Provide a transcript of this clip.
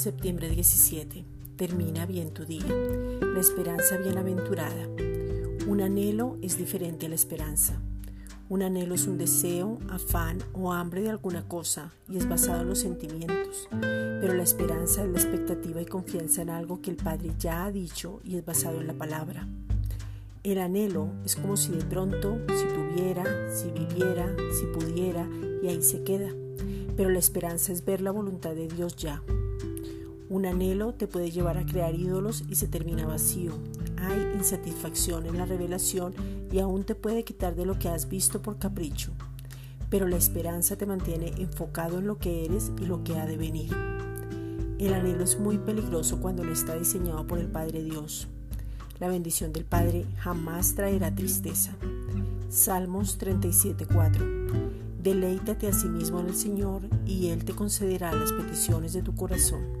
Septiembre 17. Termina bien tu día. La esperanza bienaventurada. Un anhelo es diferente a la esperanza. Un anhelo es un deseo, afán o hambre de alguna cosa y es basado en los sentimientos. Pero la esperanza es la expectativa y confianza en algo que el Padre ya ha dicho y es basado en la palabra. El anhelo es como si de pronto, si tuviera, si viviera, si pudiera, y ahí se queda. Pero la esperanza es ver la voluntad de Dios ya. Un anhelo te puede llevar a crear ídolos y se termina vacío. Hay insatisfacción en la revelación y aún te puede quitar de lo que has visto por capricho. Pero la esperanza te mantiene enfocado en lo que eres y lo que ha de venir. El anhelo es muy peligroso cuando no está diseñado por el Padre Dios. La bendición del Padre jamás traerá tristeza. Salmos 37:4 Deleítate a sí mismo en el Señor y Él te concederá las peticiones de tu corazón.